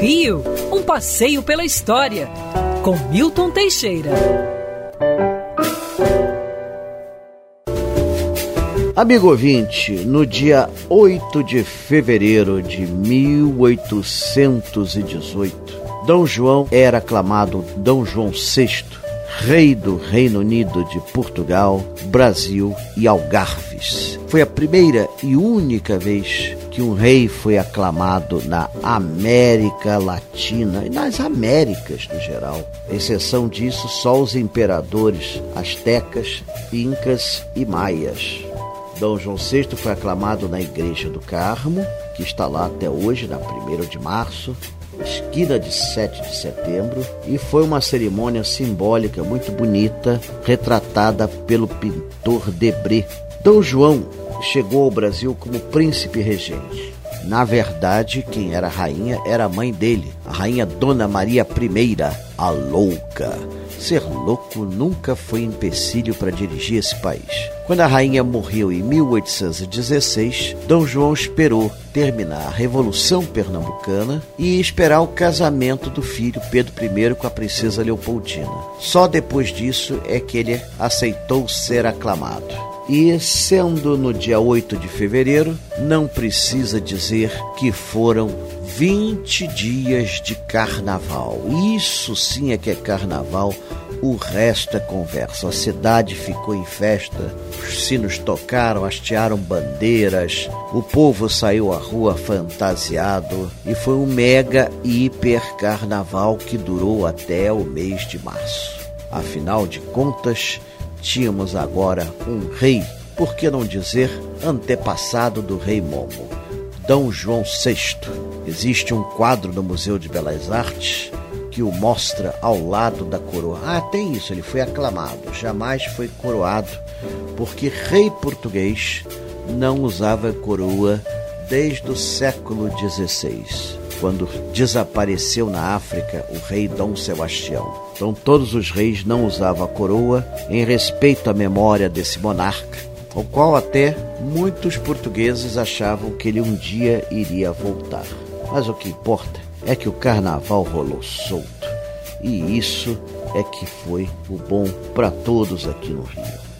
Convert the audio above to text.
Rio, um passeio pela história, com Milton Teixeira. Amigo ouvinte, no dia 8 de fevereiro de 1818, Dom João era aclamado Dom João VI, rei do Reino Unido de Portugal, Brasil e Algarves. Foi a primeira e única vez que um rei foi aclamado na América Latina e nas Américas no geral. Exceção disso, só os imperadores astecas, incas e maias. Dom João VI foi aclamado na Igreja do Carmo, que está lá até hoje, na 1 de março, esquina de 7 de setembro, e foi uma cerimônia simbólica muito bonita, retratada pelo pintor Debré. Dom João chegou ao Brasil como príncipe regente. Na verdade, quem era rainha era a mãe dele, a rainha Dona Maria I, a louca. Ser louco nunca foi empecilho para dirigir esse país. Quando a rainha morreu em 1816, Dom João esperou terminar a Revolução Pernambucana e esperar o casamento do filho Pedro I com a princesa Leopoldina. Só depois disso é que ele aceitou ser aclamado. E sendo no dia 8 de fevereiro, não precisa dizer que foram 20 dias de carnaval. Isso sim é que é carnaval, o resto é conversa. A cidade ficou em festa, os sinos tocaram, hastearam bandeiras, o povo saiu à rua fantasiado e foi um mega hiper carnaval que durou até o mês de março. Afinal de contas, tínhamos agora um rei, por que não dizer antepassado do rei Momo, D. João VI. Existe um quadro no Museu de Belas Artes que o mostra ao lado da coroa. Ah, tem isso, ele foi aclamado, jamais foi coroado, porque rei português não usava coroa desde o século XVI, quando desapareceu na África o rei Dom Sebastião. Então todos os reis não usavam a coroa em respeito à memória desse monarca, ao qual até muitos portugueses achavam que ele um dia iria voltar. Mas o que importa é que o carnaval rolou solto. E isso é que foi o bom para todos aqui no Rio.